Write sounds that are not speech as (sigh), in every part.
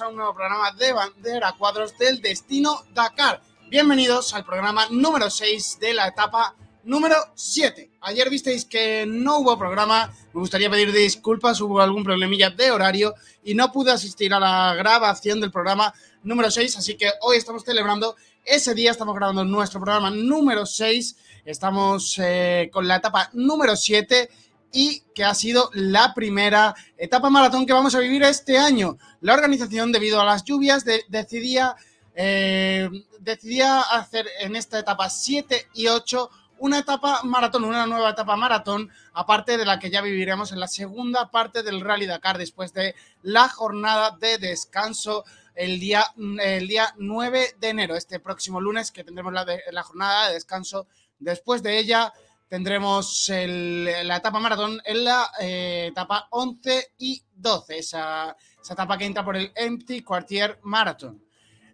a un nuevo programa de Bandera Cuadros del Destino Dakar. Bienvenidos al programa número 6 de la etapa número 7. Ayer visteis que no hubo programa, me gustaría pedir disculpas, hubo algún problemilla de horario y no pude asistir a la grabación del programa número 6, así que hoy estamos celebrando ese día, estamos grabando nuestro programa número 6, estamos eh, con la etapa número 7 y que ha sido la primera etapa maratón que vamos a vivir este año. La organización, debido a las lluvias, decidía, eh, decidía hacer en esta etapa 7 y 8 una etapa maratón, una nueva etapa maratón, aparte de la que ya viviremos en la segunda parte del Rally Dakar después de la jornada de descanso el día, el día 9 de enero, este próximo lunes que tendremos la, la jornada de descanso. Después de ella tendremos la etapa maratón en la eh, etapa 11 y 12, esa, etapa que entra por el Empty Quartier Marathon.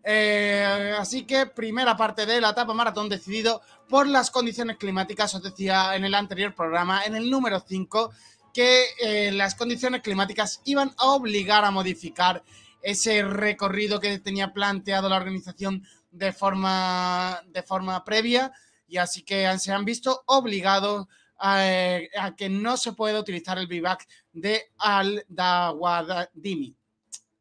Eh, así que primera parte de la etapa maratón decidido por las condiciones climáticas, os decía en el anterior programa, en el número 5, que eh, las condiciones climáticas iban a obligar a modificar ese recorrido que tenía planteado la organización de forma, de forma previa y así que se han visto obligados a, que no se pueda utilizar el vivac de Al-Dawadimi.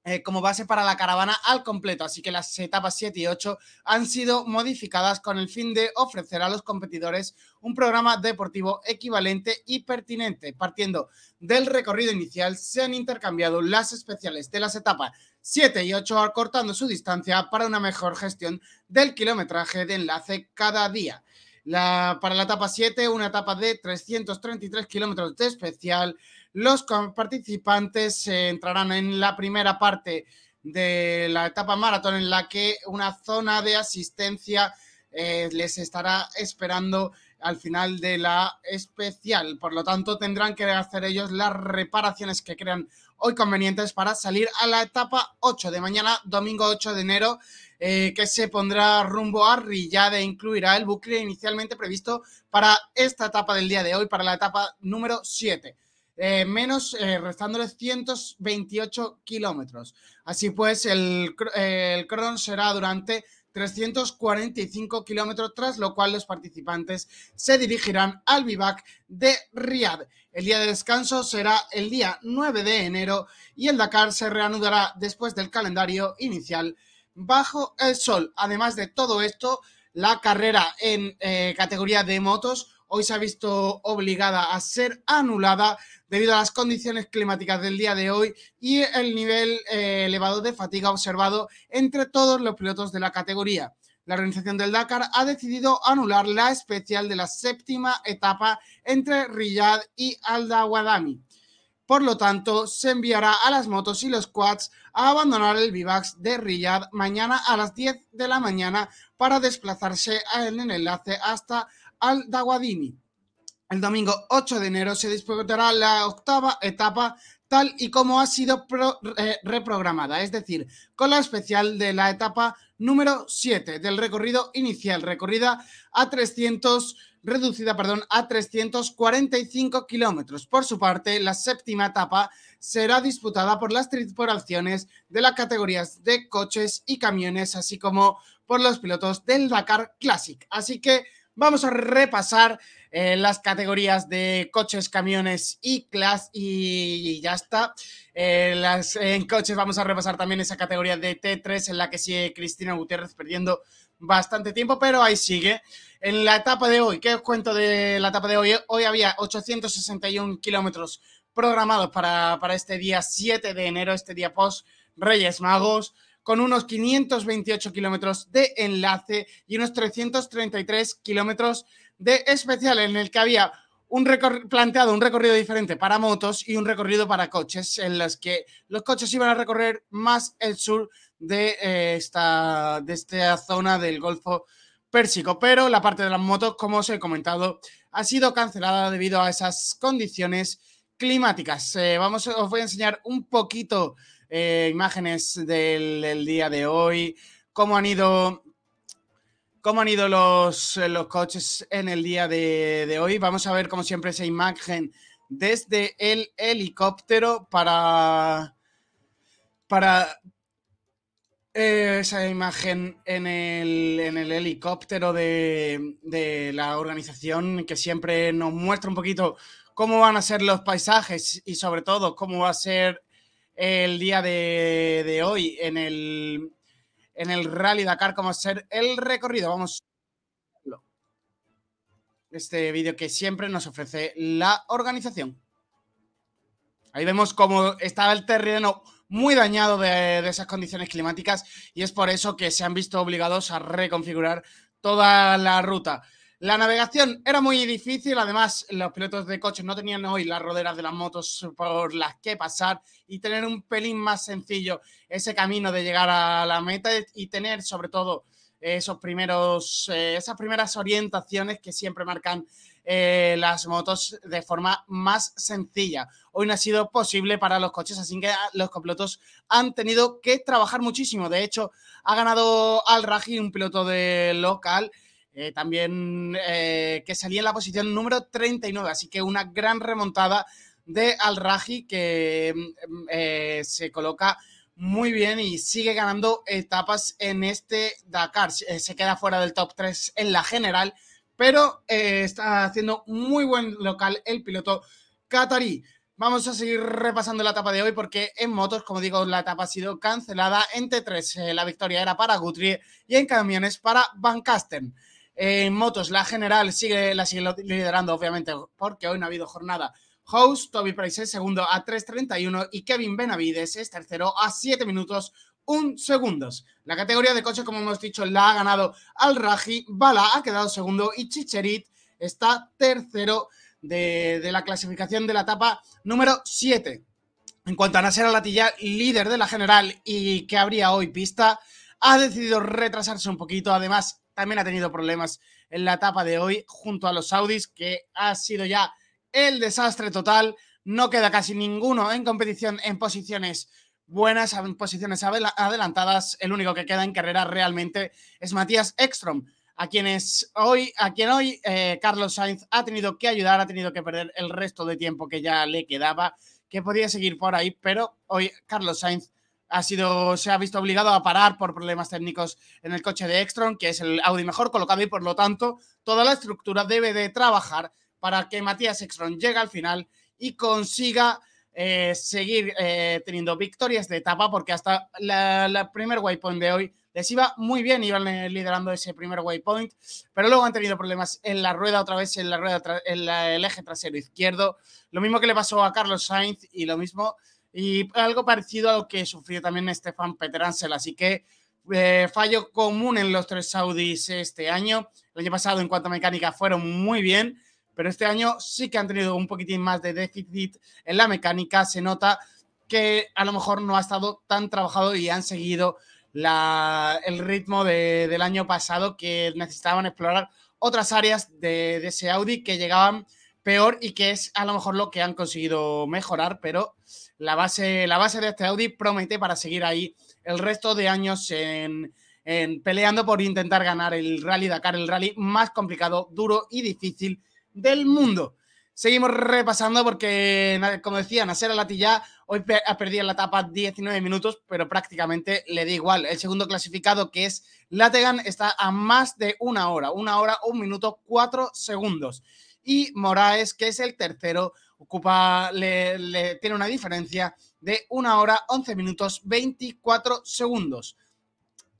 Eh, como base para la caravana al completo, así que las etapas 7 y 8 han sido modificadas con el fin de ofrecer a los competidores un programa deportivo equivalente y pertinente. Partiendo del recorrido inicial, se han intercambiado las especiales de las etapas 7 y 8, acortando su distancia para una mejor gestión del kilometraje de enlace cada día. Para la etapa 7, una etapa de 333 kilómetros de especial. Los participantes entrarán en la primera parte de la etapa maratón en la que una zona de asistencia eh, les estará esperando al final de la especial. Por lo tanto, tendrán que hacer ellos las reparaciones que crean hoy convenientes para salir a la etapa 8 de mañana, domingo 8 de enero, eh, que se pondrá rumbo a Riyadh e incluirá el bucle inicialmente previsto para esta etapa del día de hoy, para la etapa número 7. Eh, menos eh, restándoles 128 kilómetros. Así pues, el cron será durante 345 kilómetros, tras lo cual los participantes se dirigirán al vivac de Riyadh. El día de descanso será el día 9 de enero y el Dakar se reanudará después del calendario inicial bajo el sol. Además de todo esto, la carrera en eh, categoría de motos hoy se ha visto obligada a ser anulada debido a las condiciones climáticas del día de hoy y el nivel eh, elevado de fatiga observado entre todos los pilotos de la categoría. La organización del Dakar ha decidido anular la especial de la séptima etapa entre Riyadh y Al Dawadami. Por lo tanto, se enviará a las motos y los quads a abandonar el Vivax de Riyadh mañana a las 10 de la mañana para desplazarse en el enlace hasta Al Dawadimi. El domingo 8 de enero se disputará la octava etapa tal y como ha sido eh, reprogramada, es decir, con la especial de la etapa número 7 del recorrido inicial, recorrida a 300 reducida perdón, a 345 kilómetros. Por su parte, la séptima etapa será disputada por las tripulaciones de las categorías de coches y camiones, así como por los pilotos del Dakar Classic. Así que vamos a repasar eh, las categorías de coches, camiones y class y, ya está. Eh, en coches vamos a repasar también esa categoría de T3 en la que sigue Cristina Gutiérrez perdiendo bastante tiempo, pero ahí sigue. En la etapa de hoy, ¿qué os cuento de la etapa de hoy? Hoy había 861 kilómetros programados para, para este día 7 de enero, este día post Reyes Magos, con unos 528 kilómetros de enlace y unos 333 kilómetros de especial, en el que había un planteado un recorrido diferente para motos y un recorrido para coches, en los que los coches iban a recorrer más el sur de, eh, esta, de esta zona del Golfo Pérsico, pero la parte de las motos, como os he comentado, ha sido cancelada debido a esas condiciones climáticas. Eh, vamos, os voy a enseñar un poquito eh, imágenes del, día de hoy, cómo han ido, cómo han ido los, los coches en el día de, hoy. Vamos a ver, como siempre, esa imagen desde el helicóptero para, para eh, esa imagen en el, en el helicóptero de, de, la organización que siempre nos muestra un poquito cómo van a ser los paisajes y sobre todo cómo va a ser el día de, hoy en el, en el Rally Dakar, cómo va a ser el recorrido. Vamos este vídeo que siempre nos ofrece la organización. Ahí vemos cómo está el terreno muy dañado de, esas condiciones climáticas y es por eso que se han visto obligados a reconfigurar toda la ruta. La navegación era muy difícil, además los pilotos de coches no tenían hoy las roderas de las motos por las que pasar y tener un pelín más sencillo ese camino de llegar a la meta y tener sobre todo esos primeros, eh, esas primeras orientaciones que siempre marcan eh, las motos de forma más sencilla. Hoy no ha sido posible para los coches, así que los copilotos han tenido que trabajar muchísimo. De hecho, ha ganado Al Raji, un piloto de local, eh, también que salía en la posición número 39, así que una gran remontada de Al Raji que mm, se coloca muy bien y sigue ganando etapas en este Dakar. Eh, se queda fuera del top 3 en la general, pero eh, está haciendo muy buen local el piloto qatarí. Vamos a seguir repasando la etapa de hoy porque en motos, como digo, la etapa ha sido cancelada. En T3 eh, la victoria era para Guthrie y en camiones para Van Kasten. En motos la general sigue, la sigue liderando, obviamente, porque hoy no ha habido jornada House, Toby Price es segundo a 3.31 y Kevin Benavides es tercero a 7 minutos 1 segundos. La categoría de coche, como hemos dicho, la ha ganado Al Raji, Bala ha quedado segundo y Chicherit está tercero de, la clasificación de la etapa número 7. En cuanto a Nasser Latilla, líder de la general y que habría hoy pista, ha decidido retrasarse un poquito. Además, también ha tenido problemas en la etapa de hoy junto a los Saudis, que ha sido ya el desastre total. No queda casi ninguno en competición en posiciones buenas, en posiciones adelantadas. El único que queda en carrera realmente es Matías Ekstrom, a hoy, a quien hoy eh, Carlos Sainz ha tenido que ayudar, ha tenido que perder el resto de tiempo que ya le quedaba, que podía seguir por ahí, pero hoy Carlos Sainz ha sido, se ha visto obligado a parar por problemas técnicos en el coche de Ekstrom, que es el Audi mejor colocado y por lo tanto toda la estructura debe de trabajar para que Matías Exron llegue al final y consiga eh, seguir eh, teniendo victorias de etapa, porque hasta la, primer waypoint de hoy les iba muy bien, iban liderando ese primer waypoint, pero luego han tenido problemas en la rueda, otra vez en la rueda, en el eje trasero izquierdo, lo mismo que le pasó a Carlos Sainz y lo mismo, y algo parecido a lo que sufrió también Stefan Peter Ansel, así que eh, fallo común en los tres Saudis este año, el año pasado en cuanto a mecánica fueron muy bien, pero este año sí que han tenido un poquitín más de déficit en la mecánica. Se nota que a lo mejor no ha estado tan trabajado y han seguido el ritmo del año pasado que necesitaban explorar otras áreas de, ese Audi que llegaban peor y que es a lo mejor lo que han conseguido mejorar, pero la base, la base de este Audi promete para seguir ahí el resto de años en, peleando por intentar ganar el Rally Dakar, el rally más complicado, duro y difícil del mundo. Seguimos repasando porque, como decía, Nasser Latilla hoy ha perdido en la etapa 19 minutos, pero prácticamente le da igual. El segundo clasificado, que es Lategan, está a más de una hora, una hora, un minuto, cuatro segundos. Y Moraes, que es el tercero, ocupa, tiene una diferencia de una hora, 11 minutos, 24 segundos.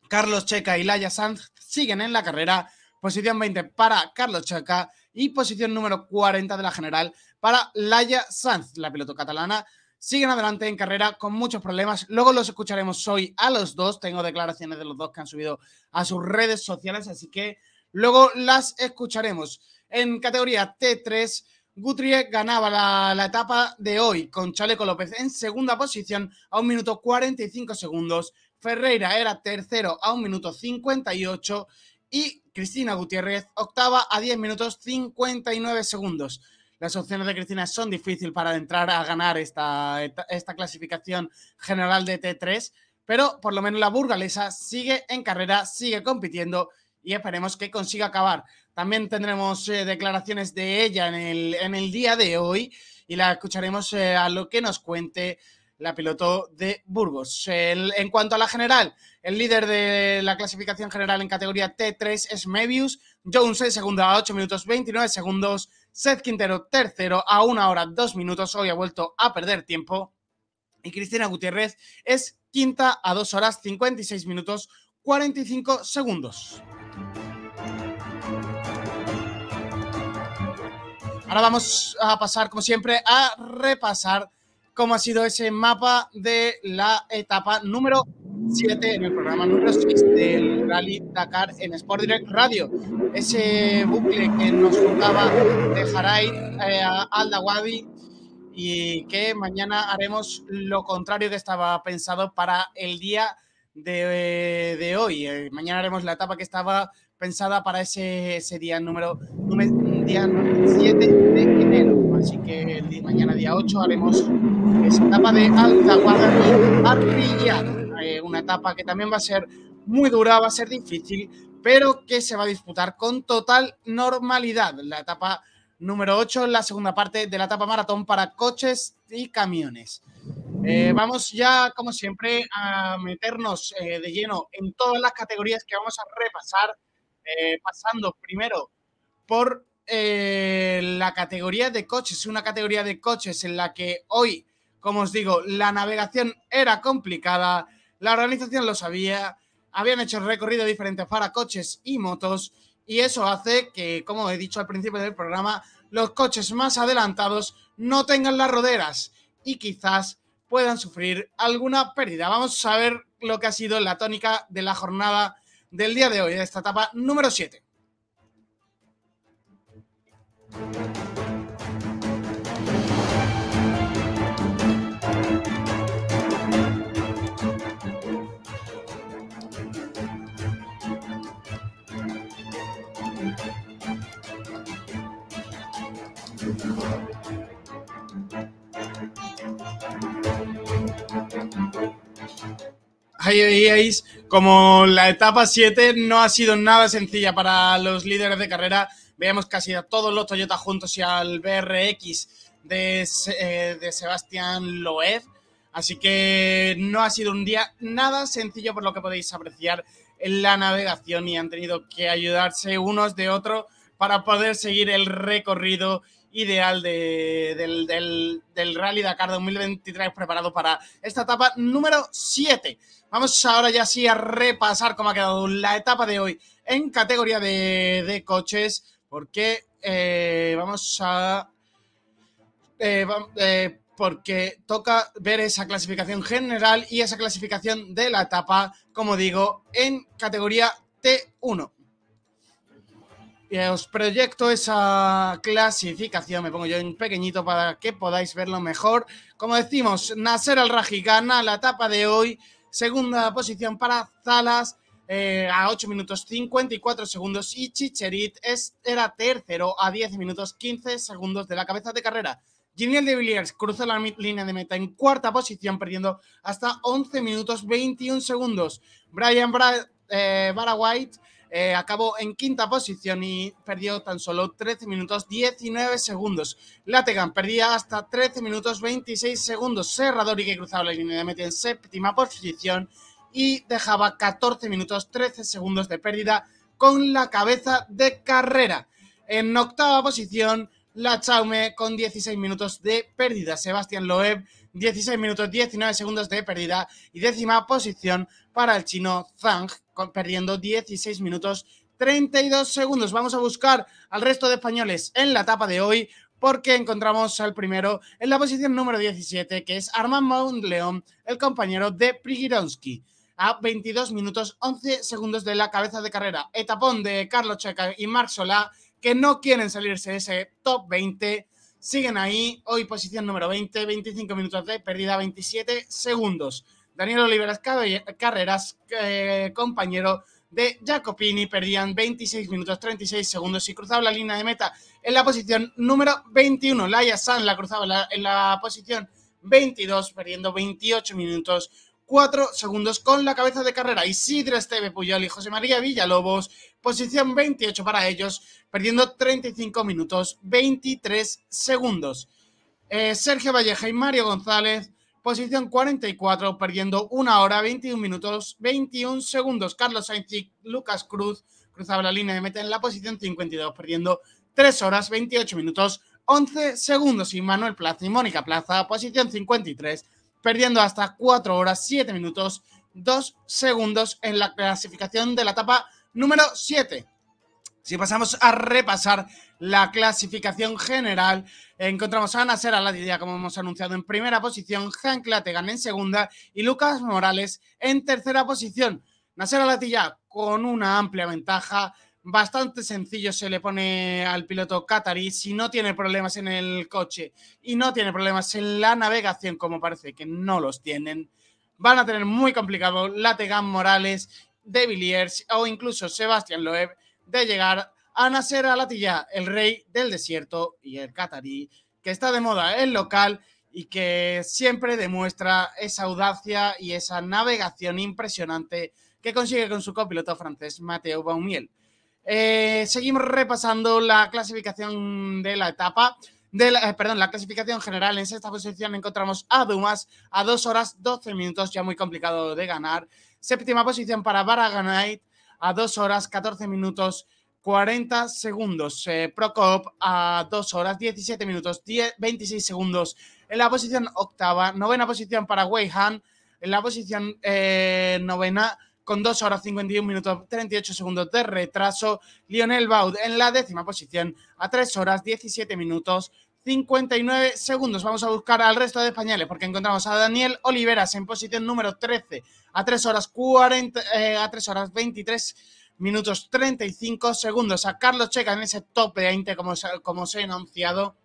Carlos Checa y Laia Sanz siguen en la carrera. Posición 20 para Carlos Checa y posición número 40 de la general para Laia Sanz, la piloto catalana. Siguen adelante en carrera con muchos problemas. Luego los escucharemos hoy a los dos. Tengo declaraciones de los dos que han subido a sus redes sociales, así que luego las escucharemos. En categoría T3, Guthrie ganaba la, la, etapa de hoy con Chaleco López en segunda posición a un minuto 45 segundos. Ferreira era tercero a un minuto 58 y Cristina Gutiérrez, octava a 10 minutos 59 segundos. las opciones de Cristina son difíciles para entrar a ganar esta, esta clasificación general de T3, pero por lo menos la burgalesa sigue en carrera, sigue compitiendo y esperemos que consiga acabar. También tendremos eh, declaraciones de ella en el, en el, día de hoy y la escucharemos eh, a lo que nos cuente la piloto de Burgos. en cuanto a la general, el líder de la clasificación general en categoría T3 es Mebius, Jones en segundo a 8 minutos 29 segundos, Seth Quintero tercero a 1 hora 2 minutos, hoy ha vuelto a perder tiempo, y Cristina Gutiérrez es quinta a 2 horas 56 minutos 45 segundos. Ahora vamos a pasar, como siempre, a repasar cómo ha sido ese mapa de la etapa número 7 en el programa número 6 del Rally Dakar en Sport Direct Radio. Ese bucle que nos juntaba de Jaray eh, a Aldawadi y que mañana haremos lo contrario que estaba pensado para el día de, hoy. Eh, mañana haremos la etapa que estaba pensada para ese, ese día número, día 7 de enero. Así que mañana día 8 haremos esa etapa de Alta Guadalupe eh, una etapa que también va a ser muy dura, va a ser difícil, pero que se va a disputar con total normalidad. La etapa número 8, la segunda parte de la etapa maratón para coches y camiones. Eh, vamos ya, como siempre, a meternos eh, de lleno en todas las categorías que vamos a repasar, pasando primero por la categoría de coches, una categoría de coches en la que hoy como os digo, la navegación era complicada, la organización lo sabía, habían hecho recorrido diferentes para coches y motos y eso hace que, como he dicho al principio del programa, los coches más adelantados no tengan las roderas y quizás puedan sufrir alguna pérdida. Vamos a ver lo que ha sido la tónica de la jornada del día de hoy, de esta etapa número 7. Ahí veíais como la etapa 7 no ha sido nada sencilla para los líderes de carrera. Veamos casi a todos los Toyota juntos y al BRX de, eh, de Sebastián Loeb. Así que no ha sido un día nada sencillo por lo que podéis apreciar en la navegación y han tenido que ayudarse unos de otros para poder seguir el recorrido ideal del, del, Rally Dakar 2023 preparado para esta etapa número 7. Vamos ahora ya sí a repasar cómo ha quedado la etapa de hoy en categoría de, coches, porque eh, vamos a... Eh, eh, porque toca ver esa clasificación general y esa clasificación de la etapa, como digo, en categoría T1 os proyecto esa clasificación, me pongo yo en pequeñito para que podáis verlo mejor. Como decimos, Nasser Al-Raji gana la etapa de hoy, segunda posición para Zalas eh, a 8 minutos 54 segundos y Chicherit es, era tercero a 10 minutos 15 segundos de la cabeza de carrera. Giniel de Villiers cruzó la línea de meta en cuarta posición, perdiendo hasta 11 minutos 21 segundos. Brian Bra eh, White eh, acabó en quinta posición y perdió tan solo 13 minutos 19 segundos. Lategan perdía hasta 13 minutos 26 segundos. Serradori que cruzaba la línea de meta en séptima posición y dejaba 14 minutos 13 segundos de pérdida con la cabeza de carrera. En octava posición, la Chaume con 16 minutos de pérdida. Sebastián Loeb, 16 minutos 19 segundos de pérdida. Y décima posición para el chino Zhang perdiendo 16 minutos 32 segundos. Vamos a buscar al resto de españoles en la etapa de hoy porque encontramos al primero en la posición número 17, que es Armand Mount el compañero de Prigironsky, a 22 minutos 11 segundos de la cabeza de carrera. Etapón de Carlos Checa y Marc Solá, que no quieren salirse de ese top 20, siguen ahí. Hoy posición número 20, 25 minutos de pérdida, 27 segundos. Daniel Oliveras Carreras, eh, compañero de Jacopini, perdían 26 minutos 36 segundos y cruzaban la línea de meta en la posición número 21. Laia San la cruzaba en la posición 22, perdiendo 28 minutos 4 segundos con la cabeza de carrera. Isidro Esteve Puyol y José María Villalobos, posición 28 para ellos, perdiendo 35 minutos 23 segundos. Eh, Sergio Valleja y Mario González, posición 44, perdiendo 1 hora 21 minutos 21 segundos. Carlos Sainz y Lucas Cruz cruzaba la línea de meta en la posición 52, perdiendo 3 horas 28 minutos 11 segundos. Y Manuel Plaza y Mónica Plaza, posición 53, perdiendo hasta 4 horas 7 minutos 2 segundos en la clasificación de la etapa número 7. Si pasamos a repasar la clasificación general, encontramos a Nasser Alatilla, como hemos anunciado, en primera posición, Hank Lategan en segunda y Lucas Morales en tercera posición. Nasser Alatilla con una amplia ventaja, bastante sencillo se le pone al piloto Qatari si no tiene problemas en el coche y no tiene problemas en la navegación, como parece que no los tienen. Van a tener muy complicado Lategan Morales, De Villiers o incluso Sebastián Loeb de llegar a Nasser Alatilla, el rey del desierto y el Qatari, que está de moda el local y que siempre demuestra esa audacia y esa navegación impresionante que consigue con su copiloto francés Mateo Baumiel. Eh, seguimos repasando la clasificación de la etapa. De eh, perdón, la clasificación general. En sexta posición encontramos a Dumas a 2 horas 12 minutos, ya muy complicado de ganar. Séptima posición para Baraganaid a 2 horas 14 minutos 40 segundos. Eh, Procop a 2 horas 17 minutos 26 segundos en la posición octava. Novena posición para Weihan en la posición eh, novena con 2 horas 51 minutos 38 segundos de retraso. Lionel Baud en la décima posición a 3 horas 17 minutos 59 segundos. Vamos a buscar al resto de españoles porque encontramos a Daniel Oliveras en posición número 13 a 3 horas 40 eh, a 3 horas 23 minutos 35 segundos. A Carlos Checa en ese top de 20 como, como os he anunciado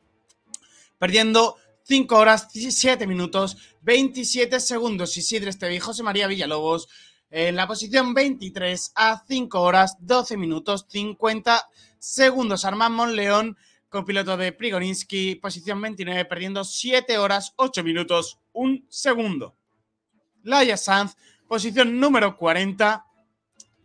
perdiendo 5 horas 17 minutos 27 segundos. Isidre Esteve y José María Villalobos en la posición 23 a 5 horas 12 minutos 50 segundos. Armand Monleón, copiloto de Prigoninsky, posición 29, perdiendo 7 horas 8 minutos 1 segundo. Laia Sanz, posición número 40,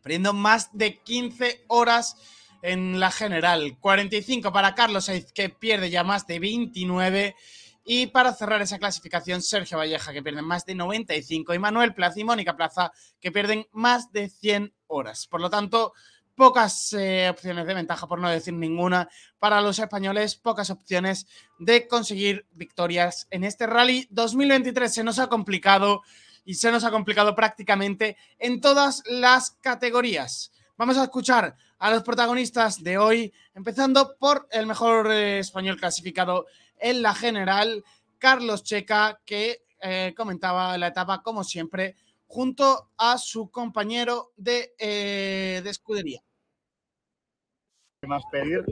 perdiendo más de 15 horas en la general. 45 para Carlos Sainz, que pierde ya más de 29 y para cerrar esa clasificación, Sergio Valleja, que pierde más de 95, y Manuel Plaza y Mónica Plaza, que pierden más de 100 horas. Por lo tanto, pocas eh, opciones de ventaja, por no decir ninguna, para los españoles, pocas opciones de conseguir victorias en este rally 2023. Se nos ha complicado y se nos ha complicado prácticamente en todas las categorías. Vamos a escuchar a los protagonistas de hoy, empezando por el mejor eh, español clasificado en la general, Carlos Checa, que eh, comentaba la etapa, como siempre, junto a su compañero de, eh, de escudería. ¿Qué más pedir?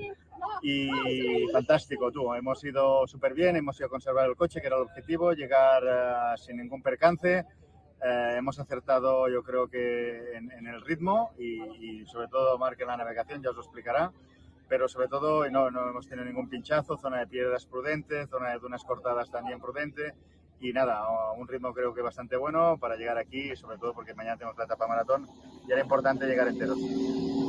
Y fantástico, tú. Hemos ido súper bien, hemos ido a conservar el coche, que era el objetivo, llegar uh, sin ningún percance. Eh, hemos acertado, yo creo que en, en el ritmo y, y, sobre todo Mark en la navegación, ya os lo explicará pero sobre todo no, no hemos tenido ningún pinchazo, zona de piedras prudente, zona de dunas cortadas también prudente y nada, un ritmo creo que bastante bueno para llegar aquí, sobre todo porque mañana tenemos la etapa maratón y era importante llegar enteros.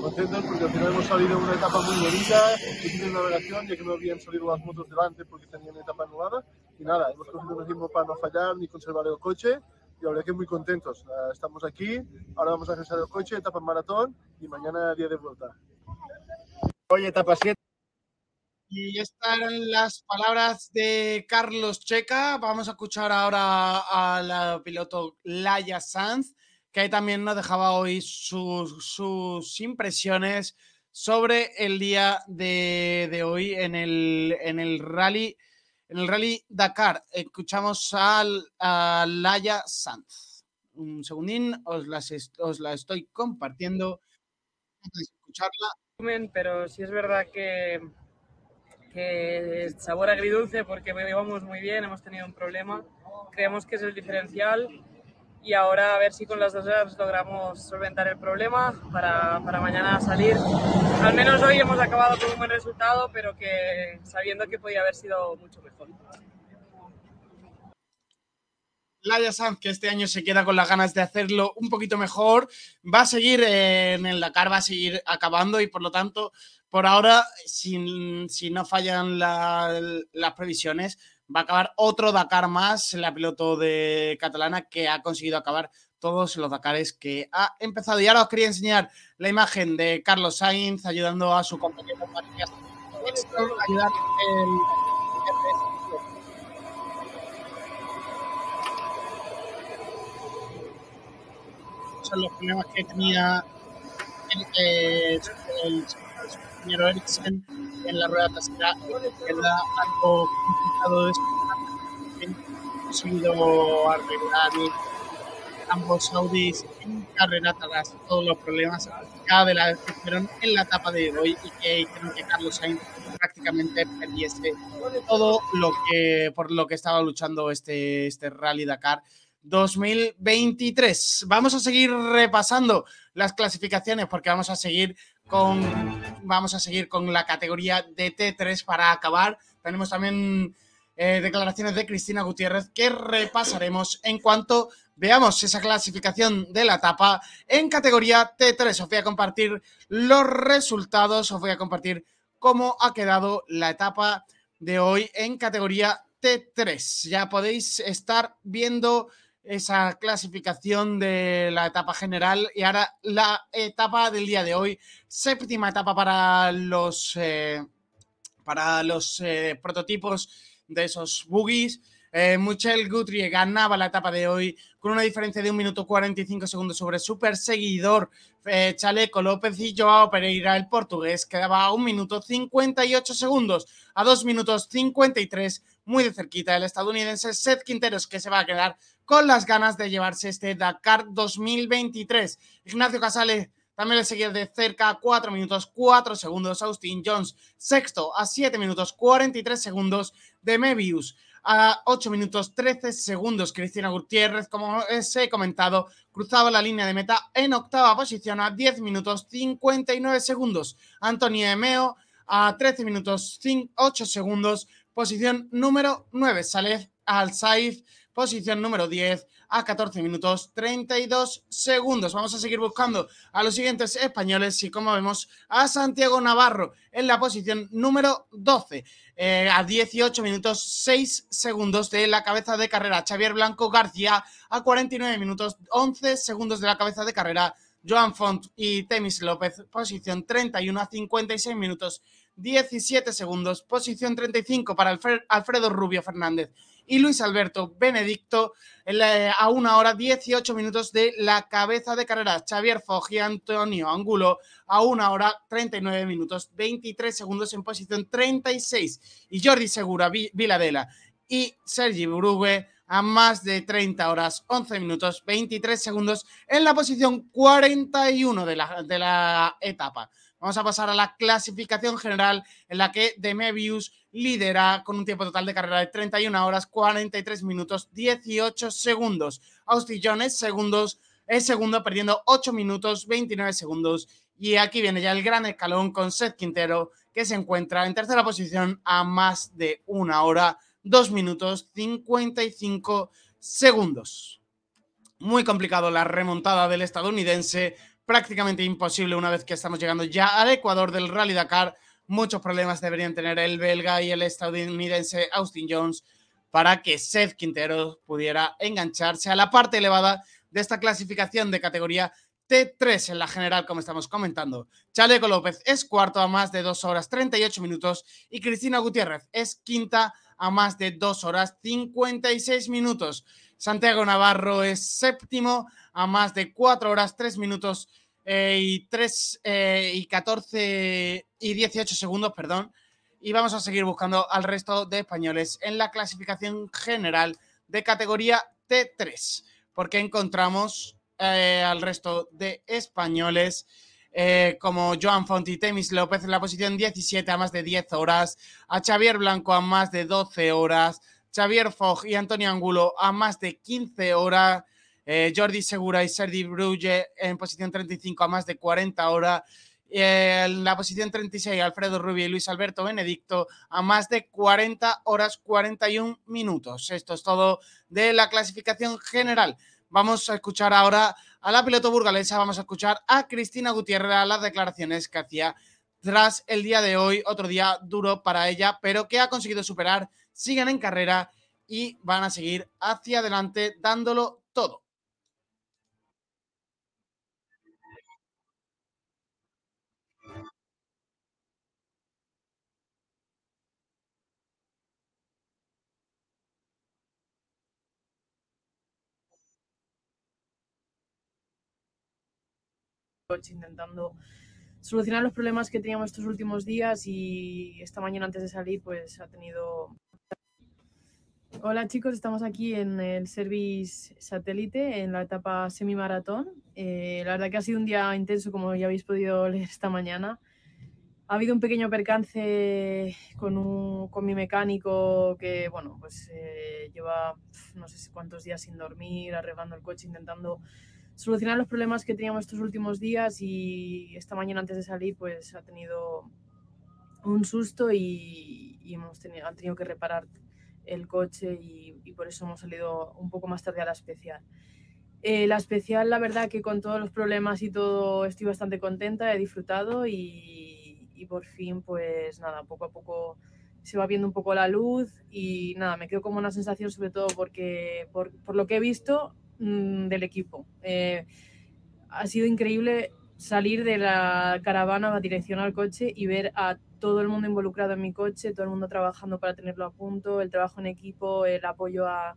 Contentos porque al final hemos salido una etapa muy bonita, difícil navegación, ya que no habían salido las motos delante porque tenían etapa anulada y nada, hemos cogido un ritmo para no fallar ni conservar el coche y la verdad que muy contentos. Estamos aquí, ahora vamos a regresar el coche, etapa maratón y mañana día de vuelta. Hoy etapa 7. Y estas eran las palabras de Carlos Checa. Vamos a escuchar ahora al piloto Laia Sanz, que también nos dejaba hoy sus, sus impresiones sobre el día de, de hoy en el, en el rally en el rally Dakar. Escuchamos al, a Laia Sanz. Un segundín, os, las, os la estoy compartiendo. Escucharla pero sí es verdad que, que sabor agridulce porque llevamos muy bien, hemos tenido un problema, creemos que es el diferencial y ahora a ver si con las dos horas logramos solventar el problema para, para, mañana salir. Al menos hoy hemos acabado con un buen resultado, pero que sabiendo que podía haber sido mucho mejor. Laia Sanz, que este año se queda con las ganas de hacerlo un poquito mejor, va a seguir en el Dakar, va a seguir acabando y por lo tanto, por ahora, si, si no fallan la, las previsiones, va a acabar otro Dakar más, la piloto de catalana que ha conseguido acabar todos los Dakares que ha empezado. Y ahora os quería enseñar la imagen de Carlos Sainz ayudando a su compañero ayudar Son los problemas que tenía el, el compañero Eriksen en la rueda trasera queda algo complicado de conseguido arreglar ambos Audis en carrera tras todos los problemas de la que fueron en la etapa de hoy y que hicieron que Carlos Sainz prácticamente perdiese todo lo que por lo que estaba luchando este, este Rally Dakar 2023. Vamos a seguir repasando las clasificaciones porque vamos a seguir con vamos a seguir con la categoría de T3 para acabar. Tenemos también eh, declaraciones de Cristina Gutiérrez que repasaremos en cuanto veamos esa clasificación de la etapa en categoría T3. Os voy a compartir los resultados, os voy a compartir cómo ha quedado la etapa de hoy en categoría T3. Ya podéis estar viendo esa clasificación de la etapa general y ahora la etapa del día de hoy, séptima etapa para los, eh, para los eh, prototipos de esos buggies. Eh, Michel Guthrie ganaba la etapa de hoy con una diferencia de un minuto 45 segundos sobre su perseguidor eh, Chaleco López y Joao Pereira, el portugués, quedaba a un minuto 58 segundos, a dos minutos 53, muy de cerquita el estadounidense Seth Quinteros, que se va a quedar con las ganas de llevarse este Dakar 2023. Ignacio Casale también le seguía de cerca a 4 minutos 4 segundos. Austin Jones, sexto a 7 minutos 43 segundos de Mebius. A 8 minutos 13 segundos, Cristina Gutiérrez, como os he comentado, cruzaba la línea de meta en octava posición a 10 minutos 59 segundos. Antonio Emeo a 13 minutos 8 segundos, posición número 9. Saleh Al-Saif posición número 10 a 14 minutos 32 segundos. Vamos a seguir buscando a los siguientes españoles y como vemos a Santiago Navarro en la posición número 12 eh, a 18 minutos 6 segundos de la cabeza de carrera. Xavier Blanco García a 49 minutos 11 segundos de la cabeza de carrera. Joan Font y Temis López, posición 31 a 56 minutos 17 segundos. Posición 35 para Alfredo Rubio Fernández y Luis Alberto Benedicto a una hora 18 minutos de la cabeza de carrera. Xavier Fog y Antonio Angulo a una hora 39 minutos 23 segundos en posición 36 y Jordi Segura Viladela y Sergi Brugue a más de 30 horas 11 minutos 23 segundos en la posición 41 de la, de la etapa. Vamos a pasar a la clasificación general en la que Demebius lidera con un tiempo total de carrera de 31 horas 43 minutos 18 segundos. Austin Jones segundos, es segundo perdiendo 8 minutos 29 segundos. Y aquí viene ya el gran escalón con Seth Quintero que se encuentra en tercera posición a más de una hora, 2 minutos 55 segundos. Muy complicado la remontada del estadounidense, prácticamente imposible una vez que estamos llegando ya al Ecuador del Rally Dakar muchos problemas deberían tener el belga y el estadounidense Austin Jones para que Seth Quintero pudiera engancharse a la parte elevada de esta clasificación de categoría T3 en la general, como estamos comentando. Chaleco López es cuarto a más de 2 horas 38 minutos y Cristina Gutiérrez es quinta a más de 2 horas 56 minutos. Santiago Navarro es séptimo a más de 4 horas 3 minutos eh, y 3 eh, y 14 y 18 segundos, perdón. Y vamos a seguir buscando al resto de españoles en la clasificación general de categoría T3, porque encontramos eh, al resto de españoles como Joan Font y Temis López en la posición 17 a más de 10 horas, a Xavier Blanco a más de 12 horas, Xavier Fogg y Antonio Angulo a más de 15 horas, eh, Jordi Segura y Sergi Brulle en posición 35 a más de 40 horas. En la posición 36, Alfredo Rubio y Luis Alberto Benedicto a más de 40 horas 41 minutos. Esto es todo de la clasificación general. Vamos a escuchar ahora a la piloto burgalesa, vamos a escuchar a Cristina Gutiérrez, las declaraciones que hacía tras el día de hoy, otro día duro para ella, pero que ha conseguido superar, siguen en carrera y van a seguir hacia adelante dándolo todo. intentando solucionar los problemas que teníamos estos últimos días y esta mañana antes de salir pues ha tenido... Hola chicos, estamos aquí en el Service Satélite en la etapa semi-maratón. Eh, la verdad que ha sido un día intenso como ya habéis podido (laughs) leer esta mañana. Ha habido un pequeño percance con, un, con mi mecánico que, bueno, pues eh, lleva no sé cuántos días sin dormir, arreglando el coche, intentando solucionar los problemas que teníamos estos últimos días y esta mañana antes de salir pues ha tenido un susto y, hemos tenido, han tenido que reparar el coche y, por eso hemos salido un poco más tarde a la especial. Eh, la especial, la verdad que con todos los problemas y todo estoy bastante contenta, he disfrutado y, por fin pues nada, poco a poco se va viendo un poco la luz y nada, me quedo como una sensación sobre todo porque por, por lo que he visto Mm, del equipo. Eh, ha sido increíble salir de la caravana a dirección al coche y ver a todo el mundo involucrado en mi coche, todo el mundo trabajando para tenerlo a punto, el trabajo en equipo, el apoyo a,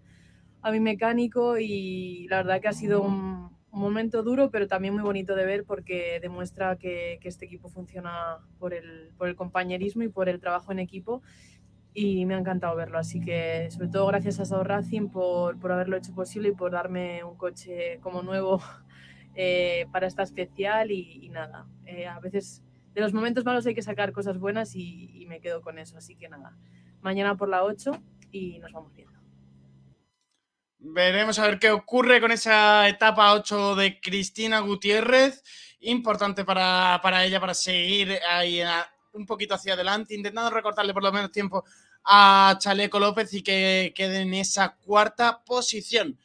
a mi mecánico y la verdad que ha sido un, momento duro, pero también muy bonito de ver porque demuestra que, que este equipo funciona por el, por el compañerismo y por el trabajo en equipo y me ha encantado verlo. Así que, sobre todo, gracias a Sao Racing por, por haberlo hecho posible y por darme un coche como nuevo eh, para esta especial. Y, nada, eh, a veces de los momentos malos hay que sacar cosas buenas y, me quedo con eso. Así que nada, mañana por la 8 y nos vamos viendo. Veremos a ver qué ocurre con esa etapa 8 de Cristina Gutiérrez. Importante para, para ella, para seguir ahí un poquito hacia adelante, intentando recortarle por lo menos tiempo a Chaleco López y que quede en esa cuarta posición.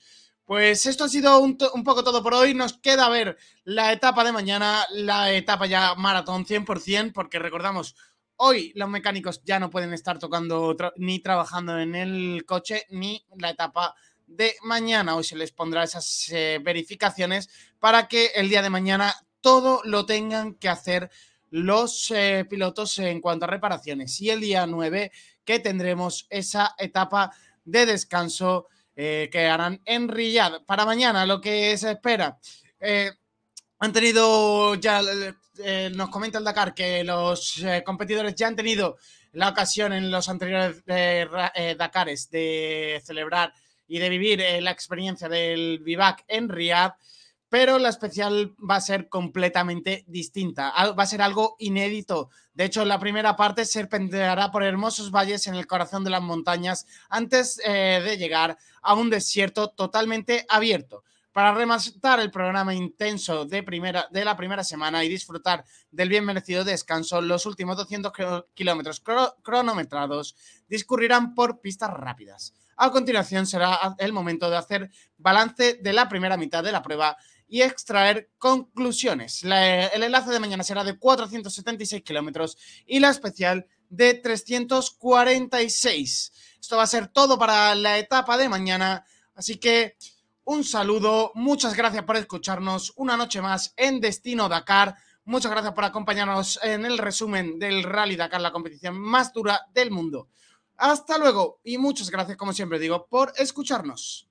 Pues esto ha sido un, poco todo por hoy. Nos queda ver la etapa de mañana, la etapa ya maratón 100%, porque recordamos, hoy los mecánicos ya no pueden estar tocando ni trabajando en el coche, ni la etapa de mañana. Hoy se les pondrá esas eh, verificaciones para que el día de mañana todo lo tengan que hacer los eh, pilotos en cuanto a reparaciones. Y el día 9 que tendremos esa etapa de descanso eh, que harán en Riyadh. Para mañana lo que se espera. Eh, han tenido ya, eh, nos comenta el Dakar que los competidores ya han tenido la ocasión en los anteriores Dakares de celebrar y de vivir la experiencia del vivac en Riyadh pero la especial va a ser completamente distinta. Va a ser algo inédito. De hecho, la primera parte serpenteará por hermosos valles en el corazón de las montañas antes eh, de llegar a un desierto totalmente abierto. Para rematar el programa intenso de, primera, de la primera semana y disfrutar del bien merecido descanso, los últimos 200 kilómetros cronometrados discurrirán por pistas rápidas. A continuación será el momento de hacer balance de la primera mitad de la prueba y extraer conclusiones. el enlace de mañana será de 476 kilómetros y la especial de 346. Esto va a ser todo para la etapa de mañana. Así que un saludo, muchas gracias por escucharnos una noche más en Destino Dakar. Muchas gracias por acompañarnos en el resumen del Rally Dakar, la competición más dura del mundo. Hasta luego y muchas gracias, como siempre digo, por escucharnos.